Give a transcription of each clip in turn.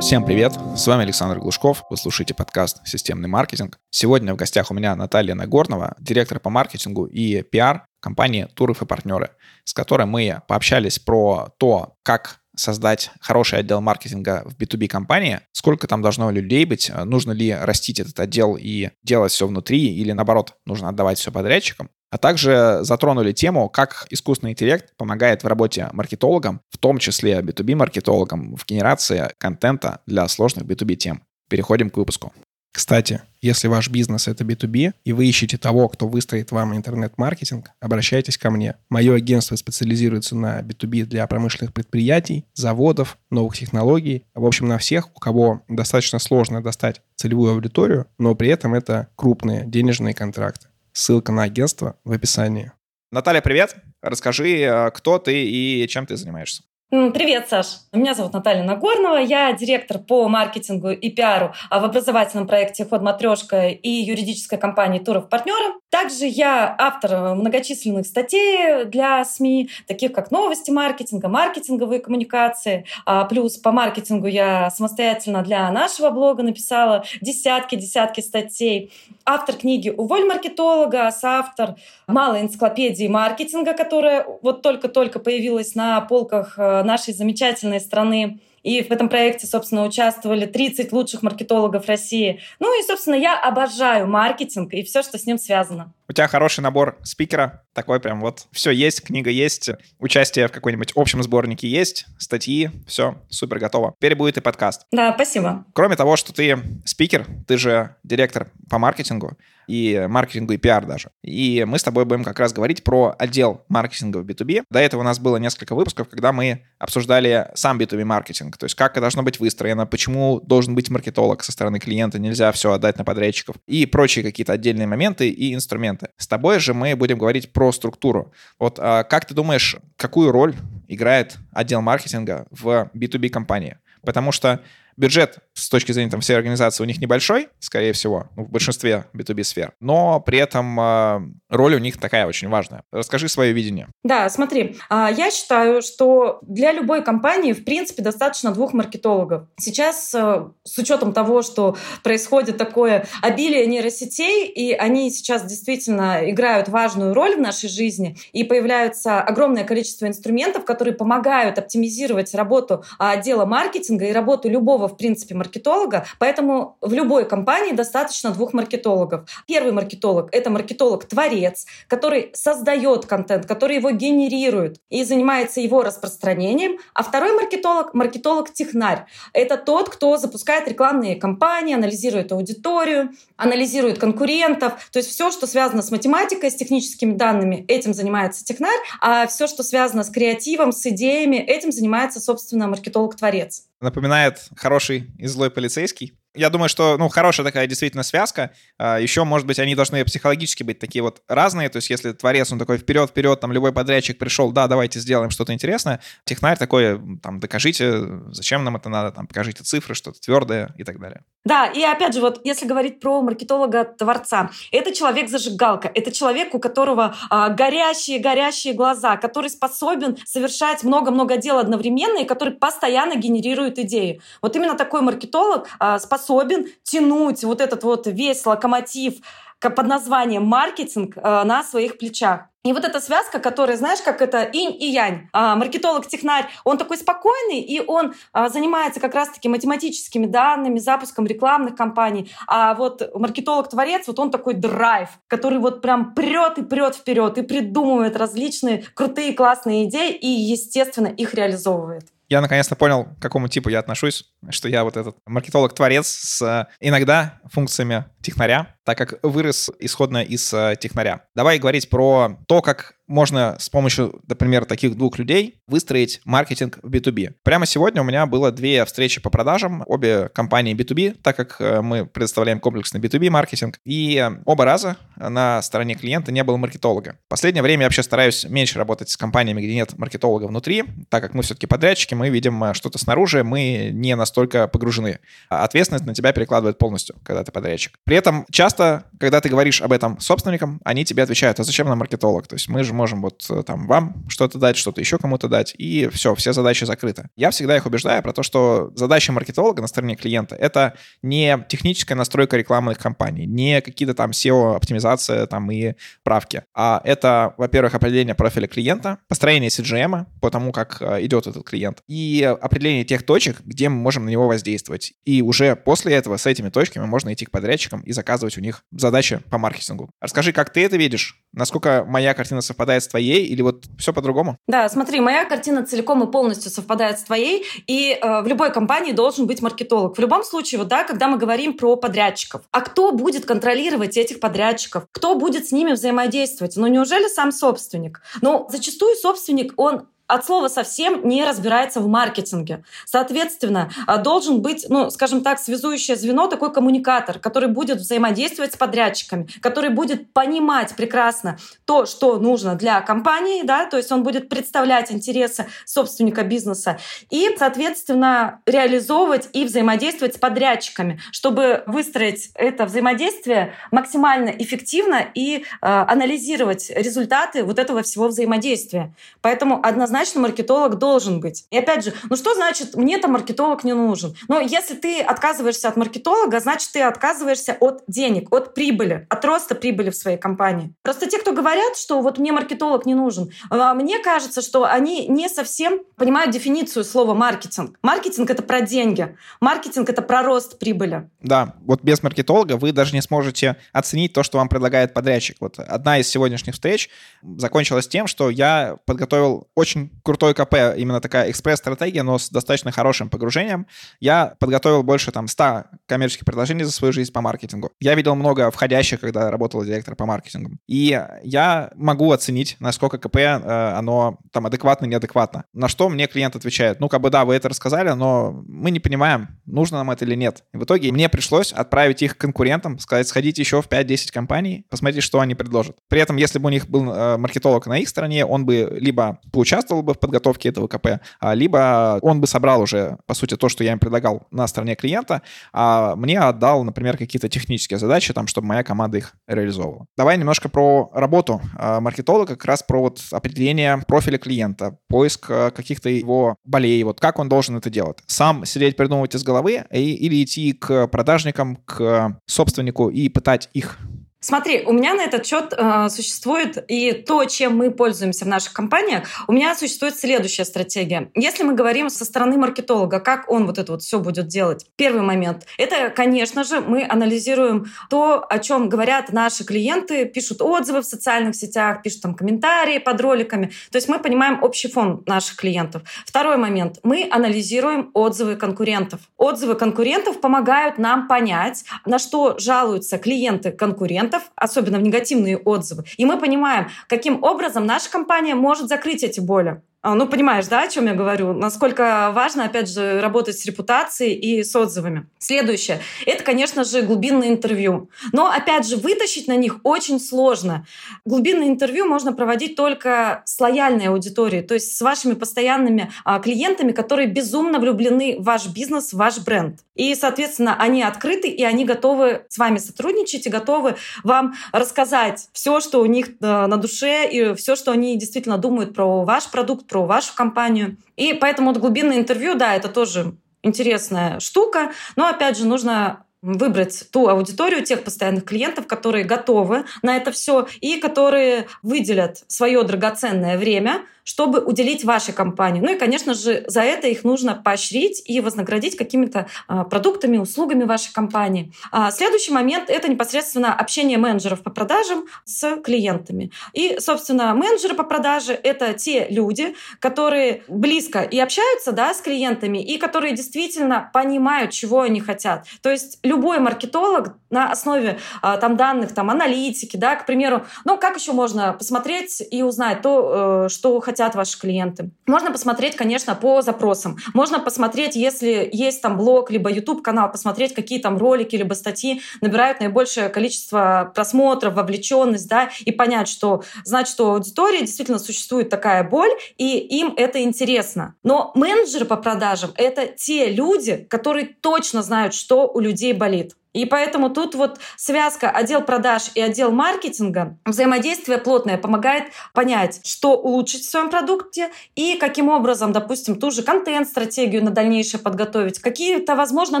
Всем привет, с вами Александр Глушков, вы слушаете подкаст «Системный маркетинг». Сегодня в гостях у меня Наталья Нагорнова, директор по маркетингу и пиар компании «Туров и партнеры», с которой мы пообщались про то, как создать хороший отдел маркетинга в B2B компании, сколько там должно людей быть, нужно ли растить этот отдел и делать все внутри, или наоборот, нужно отдавать все подрядчикам, а также затронули тему, как искусственный интеллект помогает в работе маркетологам, в том числе B2B-маркетологам, в генерации контента для сложных B2B тем. Переходим к выпуску. Кстати, если ваш бизнес — это B2B, и вы ищете того, кто выстроит вам интернет-маркетинг, обращайтесь ко мне. Мое агентство специализируется на B2B для промышленных предприятий, заводов, новых технологий, в общем, на всех, у кого достаточно сложно достать целевую аудиторию, но при этом это крупные денежные контракты. Ссылка на агентство в описании. Наталья, привет. Расскажи, э, кто ты и чем ты занимаешься. Привет, Саш. Меня зовут Наталья Нагорнова. Я директор по маркетингу и пиару а, в образовательном проекте «Ход матрешка» и юридической компании «Туров партнеры». Также я автор многочисленных статей для СМИ, таких как новости маркетинга, маркетинговые коммуникации. А, плюс по маркетингу я самостоятельно для нашего блога написала десятки-десятки статей. Автор книги «Уволь маркетолога», соавтор малой энциклопедии маркетинга, которая вот только-только появилась на полках э, нашей замечательной страны. И в этом проекте, собственно, участвовали 30 лучших маркетологов России. Ну и, собственно, я обожаю маркетинг и все, что с ним связано. У тебя хороший набор спикера, такой прям вот все есть, книга есть, участие в какой-нибудь общем сборнике есть, статьи, все, супер, готово. Теперь будет и подкаст. Да, спасибо. Кроме того, что ты спикер, ты же директор по маркетингу, и маркетингу, и пиар даже. И мы с тобой будем как раз говорить про отдел маркетинга в B2B. До этого у нас было несколько выпусков, когда мы обсуждали сам B2B маркетинг, то есть как должно быть выстроено, почему должен быть маркетолог со стороны клиента, нельзя все отдать на подрядчиков, и прочие какие-то отдельные моменты и инструменты. С тобой же мы будем говорить про структуру. Вот а как ты думаешь, какую роль играет отдел маркетинга в B2B компании? Потому что бюджет с точки зрения там, всей организации у них небольшой, скорее всего, ну, в большинстве B2B сфер, но при этом э, роль у них такая очень важная. Расскажи свое видение. Да, смотри, э, я считаю, что для любой компании, в принципе, достаточно двух маркетологов. Сейчас, э, с учетом того, что происходит такое обилие нейросетей, и они сейчас действительно играют важную роль в нашей жизни, и появляется огромное количество инструментов, которые помогают оптимизировать работу отдела маркетинга и работу любого в принципе, маркетолога, поэтому в любой компании достаточно двух маркетологов. Первый маркетолог — это маркетолог-творец, который создает контент, который его генерирует и занимается его распространением, а второй маркетолог — маркетолог-технарь. Это тот, кто запускает рекламные кампании, анализирует аудиторию, анализирует конкурентов, то есть все, что связано с математикой, с техническими данными, этим занимается технарь, а все, что связано с креативом, с идеями, этим занимается, собственно, маркетолог-творец напоминает хороший и злой полицейский я думаю, что, ну, хорошая такая действительно связка. А, Еще, может быть, они должны психологически быть такие вот разные. То есть, если творец, он такой вперед-вперед, там любой подрядчик пришел, да, давайте сделаем что-то интересное. Технарь такой, там, докажите, зачем нам это надо, там, покажите цифры, что-то твердое и так далее. Да, и опять же, вот если говорить про маркетолога-творца, это человек-зажигалка, это человек, у которого а, горящие-горящие глаза, который способен совершать много-много дел одновременно и который постоянно генерирует идеи. Вот именно такой маркетолог а, способен тянуть вот этот вот весь локомотив под названием маркетинг э, на своих плечах. И вот эта связка, которая, знаешь, как это инь и янь. А, маркетолог-технарь, он такой спокойный, и он а, занимается как раз-таки математическими данными, запуском рекламных кампаний. А вот маркетолог-творец, вот он такой драйв, который вот прям прет и прет вперед, и придумывает различные крутые классные идеи, и, естественно, их реализовывает. Я наконец-то понял, к какому типу я отношусь, что я вот этот маркетолог-творец с иногда функциями технаря, так как вырос исходно из э, технаря. Давай говорить про то, как можно с помощью, например, таких двух людей выстроить маркетинг в B2B. Прямо сегодня у меня было две встречи по продажам, обе компании B2B, так как э, мы предоставляем комплексный B2B маркетинг, и оба раза на стороне клиента не было маркетолога. В последнее время я вообще стараюсь меньше работать с компаниями, где нет маркетолога внутри, так как мы все-таки подрядчики, мы видим э, что-то снаружи, мы не настолько погружены. Ответственность на тебя перекладывает полностью, когда ты подрядчик. При этом часто, когда ты говоришь об этом собственникам, они тебе отвечают, а зачем нам маркетолог? То есть мы же можем вот э, там вам что-то дать, что-то еще кому-то дать, и все, все задачи закрыты. Я всегда их убеждаю про то, что задача маркетолога на стороне клиента — это не техническая настройка рекламных кампаний, не какие-то там SEO-оптимизация там и правки, а это, во-первых, определение профиля клиента, построение CGM по тому, как э, идет этот клиент, и определение тех точек, где мы можем на него воздействовать. И уже после этого с этими точками можно идти к подрядчикам и заказывать у них задачи по маркетингу. Расскажи, как ты это видишь? Насколько моя картина совпадает с твоей или вот все по-другому? Да, смотри, моя картина целиком и полностью совпадает с твоей, и э, в любой компании должен быть маркетолог. В любом случае, вот да, когда мы говорим про подрядчиков, а кто будет контролировать этих подрядчиков? Кто будет с ними взаимодействовать? Ну, неужели сам собственник? Ну, зачастую собственник, он от слова совсем не разбирается в маркетинге. Соответственно, а, должен быть, ну, скажем так, связующее звено, такой коммуникатор, который будет взаимодействовать с подрядчиками, который будет понимать прекрасно то, что нужно для компании, да, то есть он будет представлять интересы собственника бизнеса и, соответственно, реализовывать и взаимодействовать с подрядчиками, чтобы выстроить это взаимодействие максимально эффективно и э, анализировать результаты вот этого всего взаимодействия. Поэтому однозначно однозначно маркетолог должен быть. И опять же, ну что значит, мне там маркетолог не нужен? Но если ты отказываешься от маркетолога, значит, ты отказываешься от денег, от прибыли, от роста прибыли в своей компании. Просто те, кто говорят, что вот мне маркетолог не нужен, а, мне кажется, что они не совсем понимают дефиницию слова маркетинг. Маркетинг — это про деньги. Маркетинг — это про рост прибыли. Да, вот без маркетолога вы даже не сможете оценить то, что вам предлагает подрядчик. Вот одна из сегодняшних встреч закончилась тем, что я подготовил очень крутой КП, именно такая экспресс-стратегия, но с достаточно хорошим погружением. Я подготовил больше там 100 коммерческих предложений за свою жизнь по маркетингу. Я видел много входящих, когда работал директор по маркетингу. И я могу оценить, насколько КП, э, оно там адекватно, неадекватно. На что мне клиент отвечает, ну, как бы да, вы это рассказали, но мы не понимаем, нужно нам это или нет. И в итоге мне пришлось отправить их конкурентам, сказать, сходите еще в 5-10 компаний, посмотрите, что они предложат. При этом, если бы у них был э, маркетолог на их стороне, он бы либо поучаствовал участвовал бы в подготовке этого КП, а, либо он бы собрал уже, по сути, то, что я им предлагал на стороне клиента, а мне отдал, например, какие-то технические задачи, там, чтобы моя команда их реализовывала. Давай немножко про работу а, маркетолога, как раз про вот определение профиля клиента, поиск а, каких-то его болей, вот как он должен это делать. Сам сидеть придумывать из головы или идти к продажникам, к собственнику и пытать их Смотри, у меня на этот счет э, существует и то, чем мы пользуемся в наших компаниях, у меня существует следующая стратегия. Если мы говорим со стороны маркетолога, как он вот это вот все будет делать. Первый момент. Это, конечно же, мы анализируем то, о чем говорят наши клиенты, пишут отзывы в социальных сетях, пишут там комментарии под роликами. То есть мы понимаем общий фон наших клиентов. Второй момент. Мы анализируем отзывы конкурентов. Отзывы конкурентов помогают нам понять, на что жалуются клиенты конкурентов, клиентов, особенно в негативные отзывы. И мы понимаем, каким образом наша компания может закрыть эти боли. А, ну, понимаешь, да, о чем я говорю? Насколько важно, опять же, работать с репутацией и с отзывами. Следующее. Это, конечно же, глубинное интервью. Но, опять же, вытащить на них очень сложно. Глубинное интервью можно проводить только с лояльной аудиторией, то есть с вашими постоянными а, клиентами, которые безумно влюблены в ваш бизнес, в ваш бренд. И, соответственно, они открыты, и они готовы с вами сотрудничать и готовы вам рассказать все, что у них э, на душе, и все, что они действительно думают про ваш продукт, про вашу компанию. И поэтому вот глубинное интервью, да, это тоже интересная штука, но опять же нужно выбрать ту аудиторию, тех постоянных клиентов, которые готовы на это все и которые выделят свое драгоценное время чтобы уделить вашей компании. Ну и, конечно же, за это их нужно поощрить и вознаградить какими-то а, продуктами, услугами вашей компании. А следующий момент — это непосредственно общение менеджеров по продажам с клиентами. И, собственно, менеджеры по продаже — это те люди, которые близко и общаются да, с клиентами, и которые действительно понимают, чего они хотят. То есть любой маркетолог на основе а, там, данных, там, аналитики, да, к примеру, ну, как еще можно посмотреть и узнать то, э, что хотят хотят ваши клиенты. Можно посмотреть, конечно, по запросам. Можно посмотреть, если есть там блог, либо YouTube-канал, посмотреть, какие там ролики, либо статьи набирают наибольшее количество просмотров, вовлеченность, да, и понять, что значит, у аудитории действительно существует такая боль, и им это интересно. Но менеджеры по продажам — это те люди, которые точно знают, что у людей болит. И поэтому тут вот связка отдел продаж и отдел маркетинга, взаимодействие плотное помогает понять, что улучшить в своем продукте и каким образом, допустим, ту же контент-стратегию на дальнейшее подготовить, какие-то, возможно,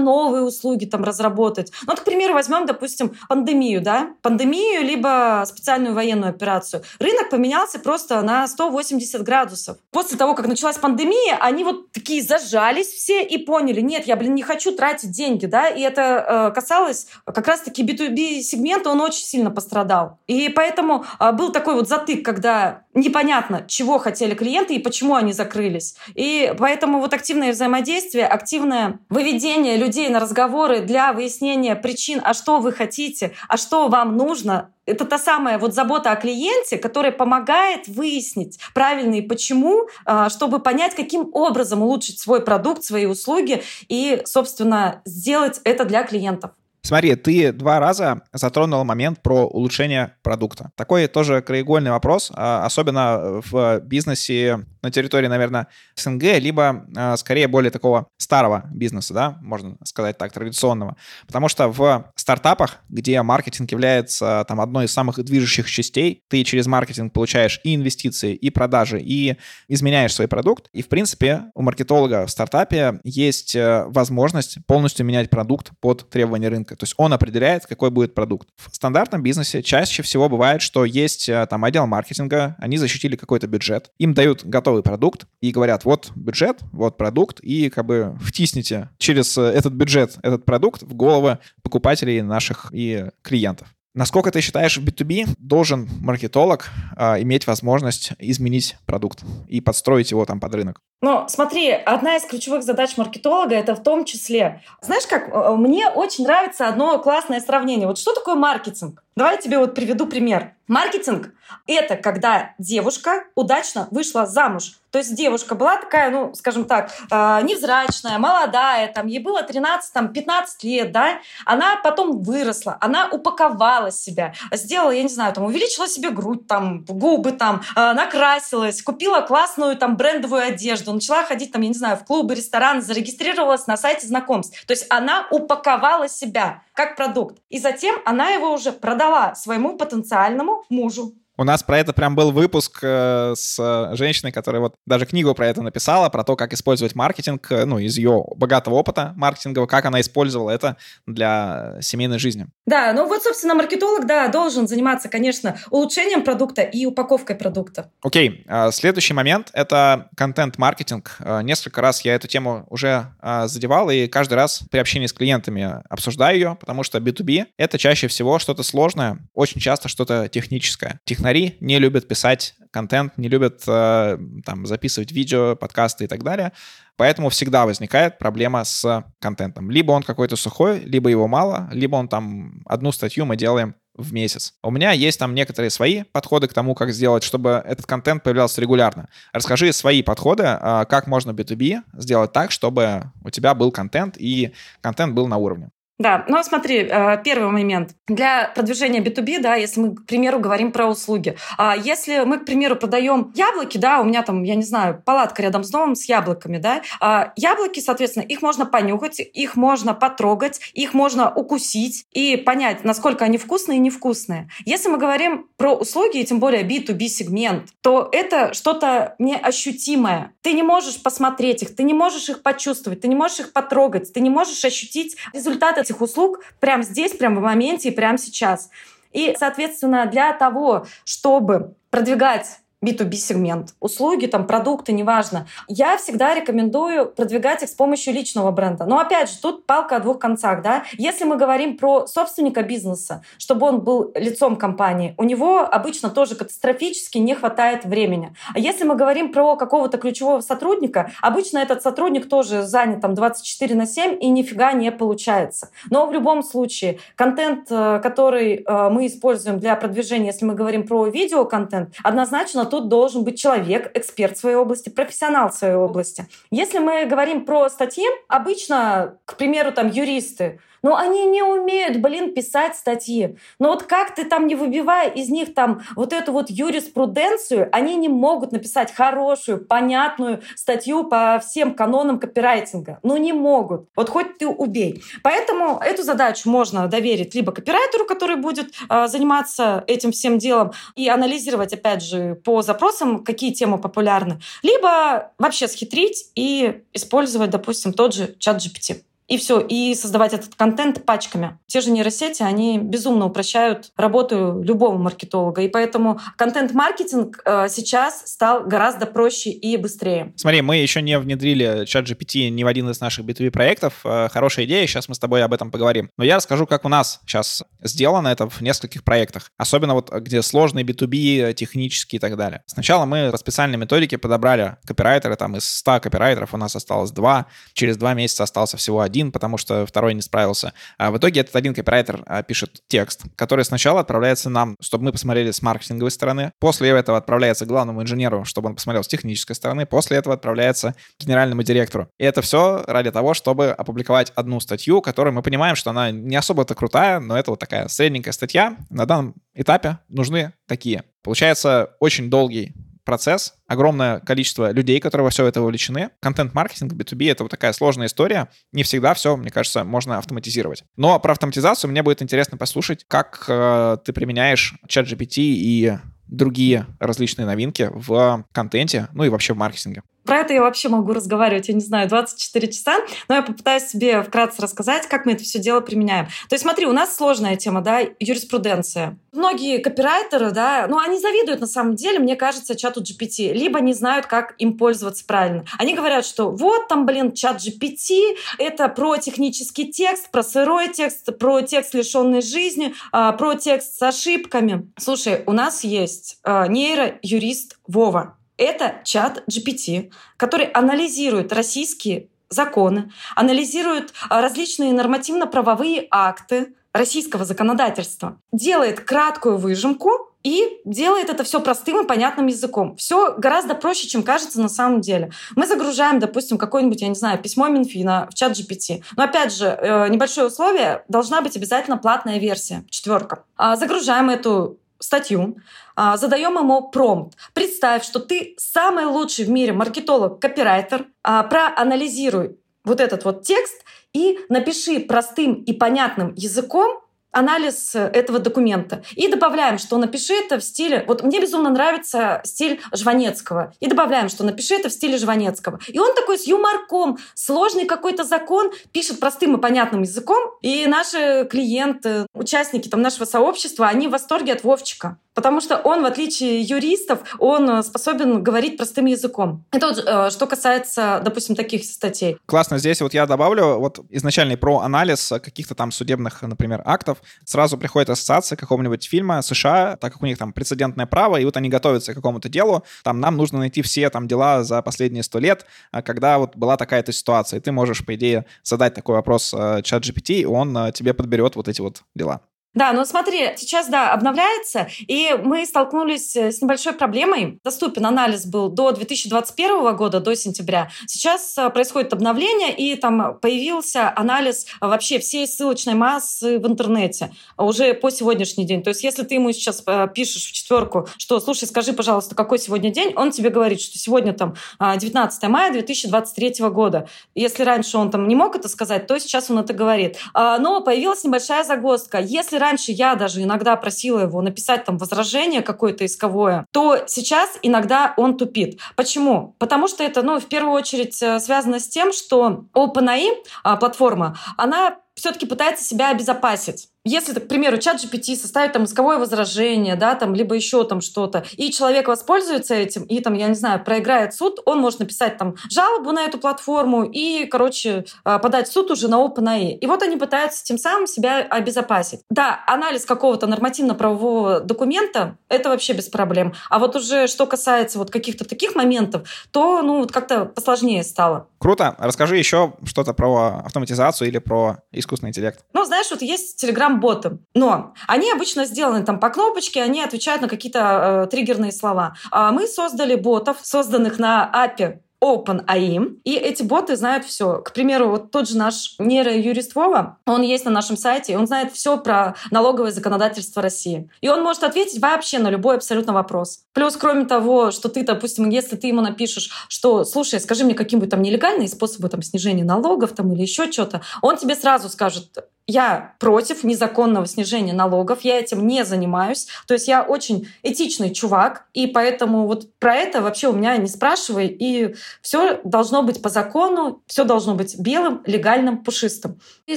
новые услуги там разработать. Ну, вот, к примеру, возьмем, допустим, пандемию, да, пандемию, либо специальную военную операцию. Рынок поменялся просто на 180 градусов. После того, как началась пандемия, они вот такие зажались все и поняли, нет, я, блин, не хочу тратить деньги, да, и это э, касалось как раз-таки B2B сегмента, он очень сильно пострадал. И поэтому э, был такой вот затык, когда непонятно, чего хотели клиенты и почему они закрылись. И поэтому вот активное взаимодействие, активное выведение людей на разговоры для выяснения причин, а что вы хотите, а что вам нужно, это та самая вот забота о клиенте, которая помогает выяснить правильно почему, а, чтобы понять, каким образом улучшить свой продукт, свои услуги и, собственно, сделать это для клиентов. Смотри, ты два раза затронул момент про улучшение продукта. Такой тоже краеугольный вопрос, а, особенно в бизнесе на территории, наверное, СНГ, либо а, скорее более такого старого бизнеса, да, можно сказать так, традиционного. Потому что в стартапах, где маркетинг является там одной из самых движущих частей, ты через маркетинг получаешь и инвестиции, и продажи, и изменяешь свой продукт. И, в принципе, у маркетолога в стартапе есть э, возможность полностью менять продукт под требования рынка. То есть он определяет, какой будет продукт. В стандартном бизнесе чаще всего бывает, что есть э, там отдел маркетинга, они защитили какой-то бюджет, им дают готовый продукт и говорят, вот бюджет, вот продукт, и как бы втисните через э, этот бюджет этот продукт в головы покупателей наших и клиентов. Насколько ты считаешь, в B2B должен маркетолог э, иметь возможность изменить продукт и подстроить его там под рынок? Ну, смотри, одна из ключевых задач маркетолога это в том числе. Знаешь как, э, мне очень нравится одно классное сравнение. Вот что такое маркетинг? Давай я тебе вот приведу пример. Маркетинг — это когда девушка удачно вышла замуж. То есть девушка была такая, ну, скажем так, э, невзрачная, молодая, там, ей было 13, там, 15 лет, да, она потом выросла, она упаковала себя, сделала, я не знаю, там, увеличила себе грудь, там, губы, там, э, накрасилась, купила классную, там, брендовую одежду, начала ходить, там, я не знаю, в клубы, рестораны, зарегистрировалась на сайте знакомств. То есть она упаковала себя как продукт. И затем она его уже продала своему потенциальному мужу. У нас про это прям был выпуск э, с женщиной, которая вот даже книгу про это написала, про то, как использовать маркетинг, э, ну, из ее богатого опыта маркетингового, как она использовала это для семейной жизни. Да, ну вот, собственно, маркетолог, да, должен заниматься, конечно, улучшением продукта и упаковкой продукта. Окей, okay. следующий момент — это контент-маркетинг. Э, несколько раз я эту тему уже задевал, и каждый раз при общении с клиентами обсуждаю ее, потому что B2B — это чаще всего что-то сложное, очень часто что-то техническое. Технология технари не любят писать контент, не любят э, там записывать видео, подкасты и так далее. Поэтому всегда возникает проблема с контентом. Либо он какой-то сухой, либо его мало, либо он там одну статью мы делаем в месяц. У меня есть там некоторые свои подходы к тому, как сделать, чтобы этот контент появлялся регулярно. Расскажи свои подходы, э, как можно B2B сделать так, чтобы у тебя был контент и контент был на уровне. Да, ну смотри, э, первый момент. Для продвижения B2B, да, если мы, к примеру, говорим про услуги. А если мы, к примеру, продаем яблоки, да, у меня там, я не знаю, палатка рядом с домом с яблоками, да, а яблоки, соответственно, их можно понюхать, их можно потрогать, их можно укусить и понять, насколько они вкусные и невкусные. Если мы говорим про услуги, и тем более B2B сегмент, то это что-то неощутимое. Ты не можешь посмотреть их, ты не можешь их почувствовать, ты не можешь их потрогать, ты не можешь ощутить результаты этих услуг прямо здесь, прямо в моменте и прямо сейчас. И, соответственно, для того, чтобы продвигать B2B сегмент, услуги, там, продукты, неважно. Я всегда рекомендую продвигать их с помощью личного бренда. Но опять же, тут палка о двух концах, да. Если мы говорим про собственника бизнеса, чтобы он был лицом компании, у него обычно тоже катастрофически не хватает времени. А если мы говорим про какого-то ключевого сотрудника, обычно этот сотрудник тоже занят там 24 на 7 и нифига не получается. Но в любом случае, контент, э, который э, мы используем для продвижения, если мы говорим про видеоконтент, однозначно тут должен быть человек, эксперт в своей области, профессионал в своей области. Если мы говорим про статьи, обычно, к примеру, там юристы, но они не умеют, блин, писать статьи. Но вот как ты там не выбивая из них там вот эту вот юриспруденцию, они не могут написать хорошую, понятную статью по всем канонам копирайтинга. Ну не могут. Вот хоть ты убей. Поэтому эту задачу можно доверить либо копирайтеру, который будет э, заниматься этим всем делом и анализировать, опять же, по запросам, какие темы популярны, либо вообще схитрить и использовать, допустим, тот же чат GPT и все, и создавать этот контент пачками. Те же нейросети, они безумно упрощают работу любого маркетолога, и поэтому контент-маркетинг э, сейчас стал гораздо проще и быстрее. Смотри, мы еще не внедрили чат GPT ни в один из наших B2B проектов. Э, хорошая идея, сейчас мы с тобой об этом поговорим. Но я расскажу, как у нас сейчас сделано это в нескольких проектах. Особенно вот где сложные B2B, технические и так далее. Сначала мы по специальной методике подобрали копирайтеры, там из 100 копирайтеров у нас осталось 2, через 2 месяца остался всего один один, потому что второй не справился. А в итоге этот один копирайтер а, пишет текст, который сначала отправляется нам, чтобы мы посмотрели с маркетинговой стороны. После этого отправляется главному инженеру, чтобы он посмотрел с технической стороны. После этого отправляется генеральному директору. И это все ради того, чтобы опубликовать одну статью, которую мы понимаем, что она не особо-то крутая, но это вот такая средненькая статья. На данном этапе нужны такие. Получается очень долгий процесс, огромное количество людей, которые во все это вовлечены. Контент-маркетинг, B2B — это вот такая сложная история. Не всегда все, мне кажется, можно автоматизировать. Но про автоматизацию мне будет интересно послушать, как э, ты применяешь чат GPT и другие различные новинки в контенте, ну и вообще в маркетинге. Про это я вообще могу разговаривать, я не знаю, 24 часа, но я попытаюсь себе вкратце рассказать, как мы это все дело применяем. То есть смотри, у нас сложная тема, да, юриспруденция. Многие копирайтеры, да, ну они завидуют на самом деле, мне кажется, чату GPT, либо не знают, как им пользоваться правильно. Они говорят, что вот там, блин, чат GPT, это про технический текст, про сырой текст, про текст, лишенный жизни, а, про текст с ошибками. Слушай, у нас есть а, нейроюрист Вова. Это чат GPT, который анализирует российские законы, анализирует а, различные нормативно-правовые акты российского законодательства, делает краткую выжимку и делает это все простым и понятным языком. Все гораздо проще, чем кажется на самом деле. Мы загружаем, допустим, какое-нибудь, я не знаю, письмо Минфина в чат GPT. Но опять же, э, небольшое условие, должна быть обязательно платная версия, четверка. А, загружаем эту статью, а, задаем ему промпт. Представь, что ты самый лучший в мире маркетолог, копирайтер, а, проанализируй вот этот вот текст и напиши простым и понятным языком анализ этого документа. И добавляем, что напиши это в стиле... Вот мне безумно нравится стиль Жванецкого. И добавляем, что напиши это в стиле Жванецкого. И он такой с юморком, сложный какой-то закон, пишет простым и понятным языком. И наши клиенты, участники там, нашего сообщества, они в восторге от Вовчика. Потому что он, в отличие юристов, он способен говорить простым языком. Это вот, э, что касается, допустим, таких статей. Классно. Здесь вот я добавлю вот изначальный про анализ каких-то там судебных, например, актов. Сразу приходит ассоциация какого-нибудь фильма США, так как у них там прецедентное право, и вот они готовятся к какому-то делу. Там нам нужно найти все там дела за последние сто лет, а когда вот была такая-то ситуация. И ты можешь, по идее, задать такой вопрос э, чат GPT, и он э, тебе подберет вот эти вот дела. Да, но смотри, сейчас, да, обновляется, и мы столкнулись э, с небольшой проблемой. Доступен анализ был до 2021 года, до сентября. Сейчас э, происходит обновление, и там появился анализ вообще всей ссылочной массы в интернете уже по сегодняшний день. То есть если ты ему сейчас э, пишешь в четверку, что, слушай, скажи, пожалуйста, какой сегодня день, он тебе говорит, что сегодня там 19 мая 2023 года. Если раньше он там не мог это сказать, то сейчас он это говорит. А, но появилась небольшая загвоздка. Если раньше я даже иногда просила его написать там возражение какое-то исковое, то сейчас иногда он тупит. Почему? Потому что это, ну, в первую очередь э, связано с тем, что OpenAI, а, платформа, она все-таки пытается себя обезопасить. Если, к примеру, чат GPT составит там исковое возражение, да, там, либо еще там что-то, и человек воспользуется этим, и там, я не знаю, проиграет суд, он может написать там жалобу на эту платформу и, короче, а, подать в суд уже на OpenAI. И вот они пытаются тем самым себя обезопасить. Да, анализ какого-то нормативно-правового документа — это вообще без проблем. А вот уже что касается вот каких-то таких моментов, то, ну, вот как-то посложнее стало. Круто. Расскажи еще что-то про автоматизацию или про искусственный интеллект. Ну, знаешь, вот есть телеграм-боты, но они обычно сделаны там по кнопочке, они отвечают на какие-то э, триггерные слова. А мы создали ботов, созданных на API OpenAI, и эти боты знают все. К примеру, вот тот же наш нейроюрист Вова, он есть на нашем сайте, и он знает все про налоговое законодательство России. И он может ответить вообще на любой абсолютно вопрос. Плюс, кроме того, что ты, допустим, если ты ему напишешь, что, слушай, скажи мне какие-нибудь там нелегальные способы там снижения налогов там или еще что-то, он тебе сразу скажет, я против незаконного снижения налогов, я этим не занимаюсь. То есть я очень этичный чувак, и поэтому вот про это вообще у меня не спрашивай, и все должно быть по закону, все должно быть белым, легальным, пушистым. И,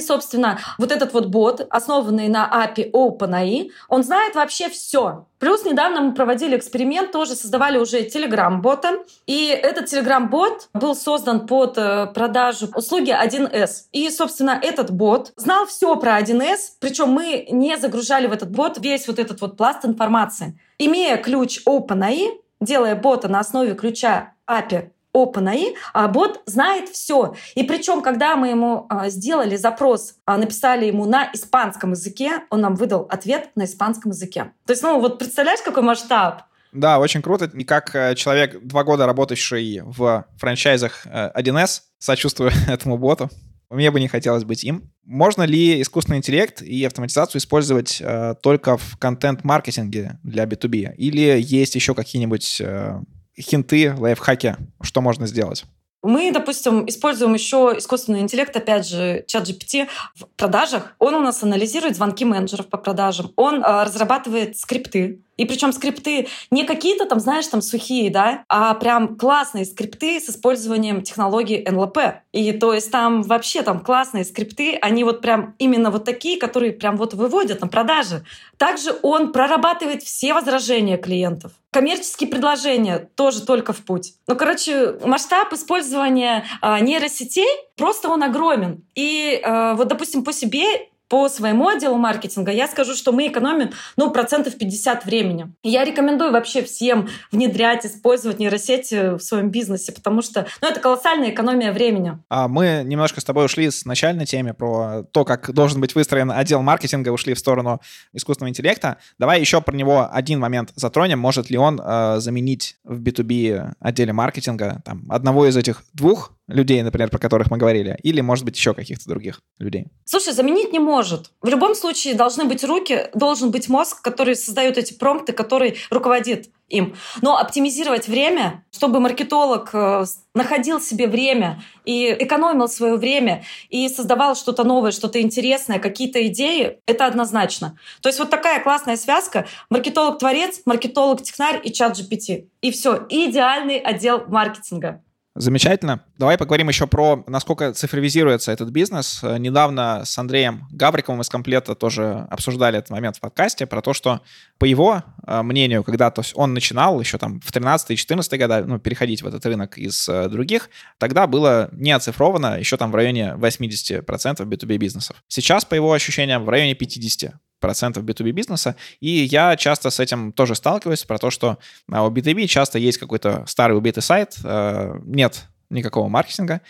собственно, вот этот вот бот, основанный на API OpenAI, он знает вообще все. Плюс недавно мы проводили эксперимент, тоже создавали уже Telegram-бота. И этот Telegram-бот был создан под э, продажу услуги 1С. И, собственно, этот бот знал все про 1С, причем мы не загружали в этот бот весь вот этот вот пласт информации. Имея ключ OpenAI, делая бота на основе ключа API OpenAI, а бот знает все. И причем, когда мы ему а, сделали запрос, а, написали ему на испанском языке, он нам выдал ответ на испанском языке. То есть, ну вот представляешь, какой масштаб? Да, очень круто. И как э, человек, два года работающий в франчайзах 1С, э, сочувствую этому боту. Мне бы не хотелось быть им. Можно ли искусственный интеллект и автоматизацию использовать э, только в контент-маркетинге для B2B? Или есть еще какие-нибудь э, хинты, лайфхаки, что можно сделать? Мы, допустим, используем еще искусственный интеллект, опять же, чат GPT в продажах. Он у нас анализирует звонки менеджеров по продажам. Он э, разрабатывает скрипты. И причем скрипты не какие-то там, знаешь, там сухие, да, а прям классные скрипты с использованием технологии НЛП. И то есть там вообще там классные скрипты, они вот прям именно вот такие, которые прям вот выводят на продажи. Также он прорабатывает все возражения клиентов. Коммерческие предложения тоже только в путь. Ну, короче, масштаб использования э, нейросетей просто он огромен. И э, вот, допустим, по себе по своему отделу маркетинга я скажу, что мы экономим, ну, процентов 50 времени. Я рекомендую вообще всем внедрять, использовать нейросети в своем бизнесе, потому что, ну, это колоссальная экономия времени. А мы немножко с тобой ушли с начальной темы про то, как должен быть выстроен отдел маркетинга, ушли в сторону искусственного интеллекта. Давай еще про него один момент затронем. Может ли он э, заменить в B2B отделе маркетинга там, одного из этих двух людей, например, про которых мы говорили, или, может быть, еще каких-то других людей? Слушай, заменить не может. В любом случае должны быть руки, должен быть мозг, который создает эти промпты, который руководит им. Но оптимизировать время, чтобы маркетолог э, находил себе время и экономил свое время и создавал что-то новое, что-то интересное, какие-то идеи, это однозначно. То есть вот такая классная связка маркетолог-творец, маркетолог-технарь и чат GPT. И все, идеальный отдел маркетинга. Замечательно. Давай поговорим еще про, насколько цифровизируется этот бизнес. Недавно с Андреем Гавриковым из комплета тоже обсуждали этот момент в подкасте, про то, что по его э, мнению, когда то есть он начинал еще там в 13-14 года ну, переходить в этот рынок из э, других, тогда было не оцифровано еще там в районе 80% B2B бизнесов. Сейчас, по его ощущениям, в районе 50% процентов B2B бизнеса, и я часто с этим тоже сталкиваюсь, про то, что у B2B часто есть какой-то старый убитый сайт, э, нет никакого маркетинга,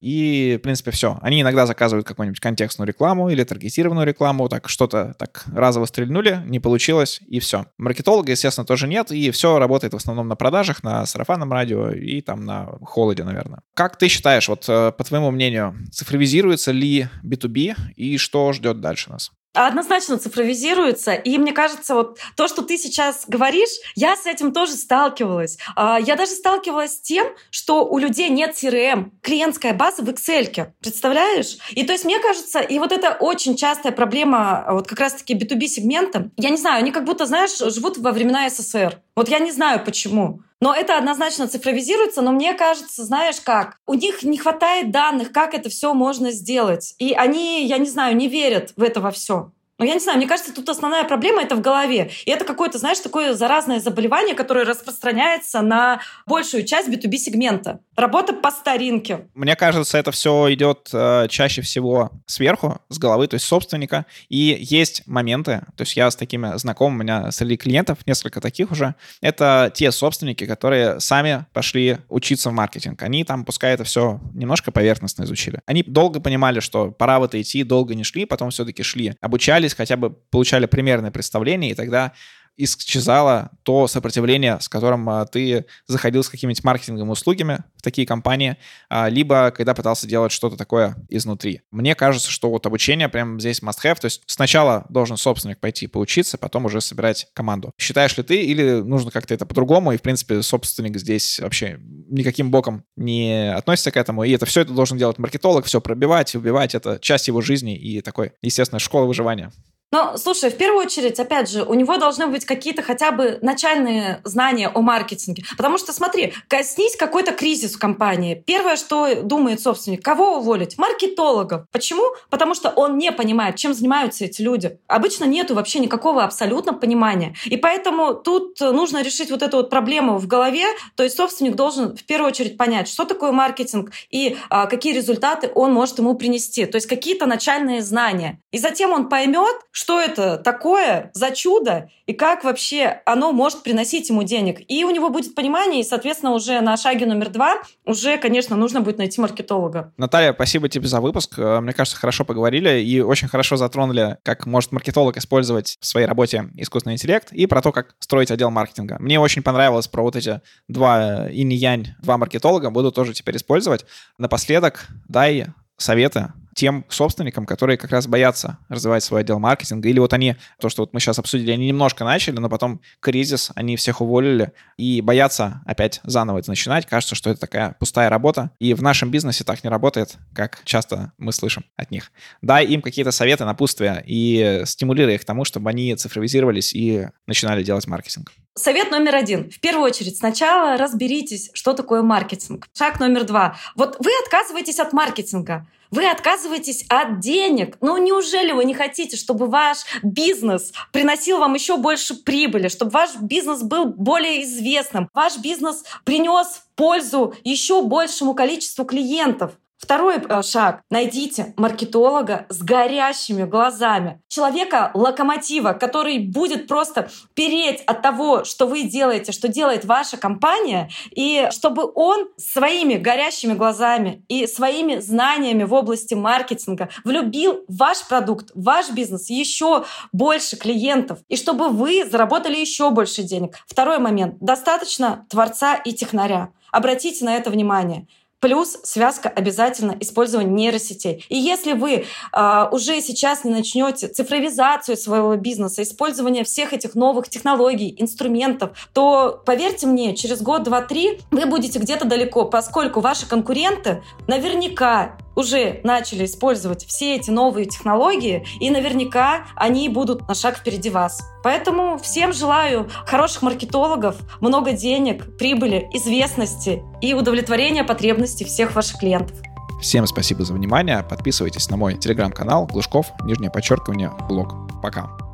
и, в принципе, все. Они иногда заказывают какую-нибудь контекстную рекламу или таргетированную рекламу, так что-то так разово стрельнули, не получилось, и все. Маркетолога, естественно, тоже нет, и все работает в основном на продажах, на сарафанном радио и там на холоде, наверное. Как ты считаешь, вот э, по твоему мнению, цифровизируется ли B2B и что ждет дальше нас? Однозначно цифровизируется. И мне кажется, вот то, что ты сейчас говоришь, я с этим тоже сталкивалась. А, я даже сталкивалась с тем, что у людей нет CRM, клиентская база в Excel. Представляешь? И то есть мне кажется, и вот это очень частая проблема вот как раз-таки B2B сегмента. Я не знаю, они как будто, знаешь, живут во времена СССР. Вот я не знаю почему. Но это однозначно цифровизируется, но мне кажется, знаешь как, у них не хватает данных, как это все можно сделать. И они, я не знаю, не верят в это во все. Ну, я не знаю, мне кажется, тут основная проблема это в голове. И это какое-то, знаешь, такое заразное заболевание, которое распространяется на большую часть B2B-сегмента. Работа по старинке. Мне кажется, это все идет э, чаще всего сверху, с головы, то есть собственника. И есть моменты, то есть я с такими знаком, у меня среди клиентов несколько таких уже, это те собственники, которые сами пошли учиться в маркетинг. Они там, пускай это все немножко поверхностно изучили. Они долго понимали, что пора в это идти, долго не шли, потом все-таки шли, обучались, хотя бы получали примерное представление, и тогда исчезало то сопротивление, с которым а, ты заходил с какими-нибудь маркетинговыми услугами в такие компании, а, либо когда пытался делать что-то такое изнутри. Мне кажется, что вот обучение прям здесь must-have, то есть сначала должен собственник пойти поучиться, потом уже собирать команду. Считаешь ли ты или нужно как-то это по-другому, и, в принципе, собственник здесь вообще никаким боком не относится к этому, и это все это должен делать маркетолог, все пробивать, убивать, это часть его жизни и такой, естественно, школа выживания. Но, слушай, в первую очередь, опять же, у него должны быть какие-то хотя бы начальные знания о маркетинге. Потому что, смотри, коснись какой-то кризис в компании. Первое, что думает собственник, кого уволить? Маркетологов. Почему? Потому что он не понимает, чем занимаются эти люди. Обычно нету вообще никакого абсолютно понимания. И поэтому тут нужно решить вот эту вот проблему в голове. То есть собственник должен в первую очередь понять, что такое маркетинг и а, какие результаты он может ему принести. То есть какие-то начальные знания. И затем он поймет, что это такое за чудо и как вообще оно может приносить ему денег. И у него будет понимание, и, соответственно, уже на шаге номер два уже, конечно, нужно будет найти маркетолога. Наталья, спасибо тебе за выпуск. Э, мне кажется, хорошо поговорили и очень хорошо затронули, как может маркетолог использовать в своей работе искусственный интеллект и про то, как строить отдел маркетинга. Мне очень понравилось про вот эти два инь-янь, два маркетолога. Буду тоже теперь использовать. Напоследок дай советы тем собственникам, которые как раз боятся развивать свой отдел маркетинга. Или вот они, то, что вот мы сейчас обсудили, они немножко начали, но потом кризис, они всех уволили и боятся опять заново это начинать. Кажется, что это такая пустая работа. И в нашем бизнесе так не работает, как часто мы слышим от них. Дай им какие-то советы, напутствия и стимулируй их к тому, чтобы они цифровизировались и начинали делать маркетинг. Совет номер один. В первую очередь, сначала разберитесь, что такое маркетинг. Шаг номер два. Вот вы отказываетесь от маркетинга. Вы отказываетесь от денег. Ну неужели вы не хотите, чтобы ваш бизнес приносил вам еще больше прибыли, чтобы ваш бизнес был более известным, ваш бизнес принес пользу еще большему количеству клиентов? Второй э, шаг. Найдите маркетолога с горящими глазами. Человека-локомотива, который будет просто переть от того, что вы делаете, что делает ваша компания, и чтобы он своими горящими глазами и своими знаниями в области маркетинга влюбил ваш продукт, ваш бизнес еще больше клиентов, и чтобы вы заработали еще больше денег. Второй момент. Достаточно творца и технаря. Обратите на это внимание. Плюс связка обязательно использования нейросетей. И если вы э, уже сейчас не начнете цифровизацию своего бизнеса, использование всех этих новых технологий, инструментов, то, поверьте мне, через год, два, три вы будете где-то далеко, поскольку ваши конкуренты наверняка уже начали использовать все эти новые технологии, и наверняка они будут на шаг впереди вас. Поэтому всем желаю хороших маркетологов, много денег, прибыли, известности и удовлетворения потребностей всех ваших клиентов. Всем спасибо за внимание. Подписывайтесь на мой телеграм-канал Глушков, нижнее подчеркивание, блог. Пока.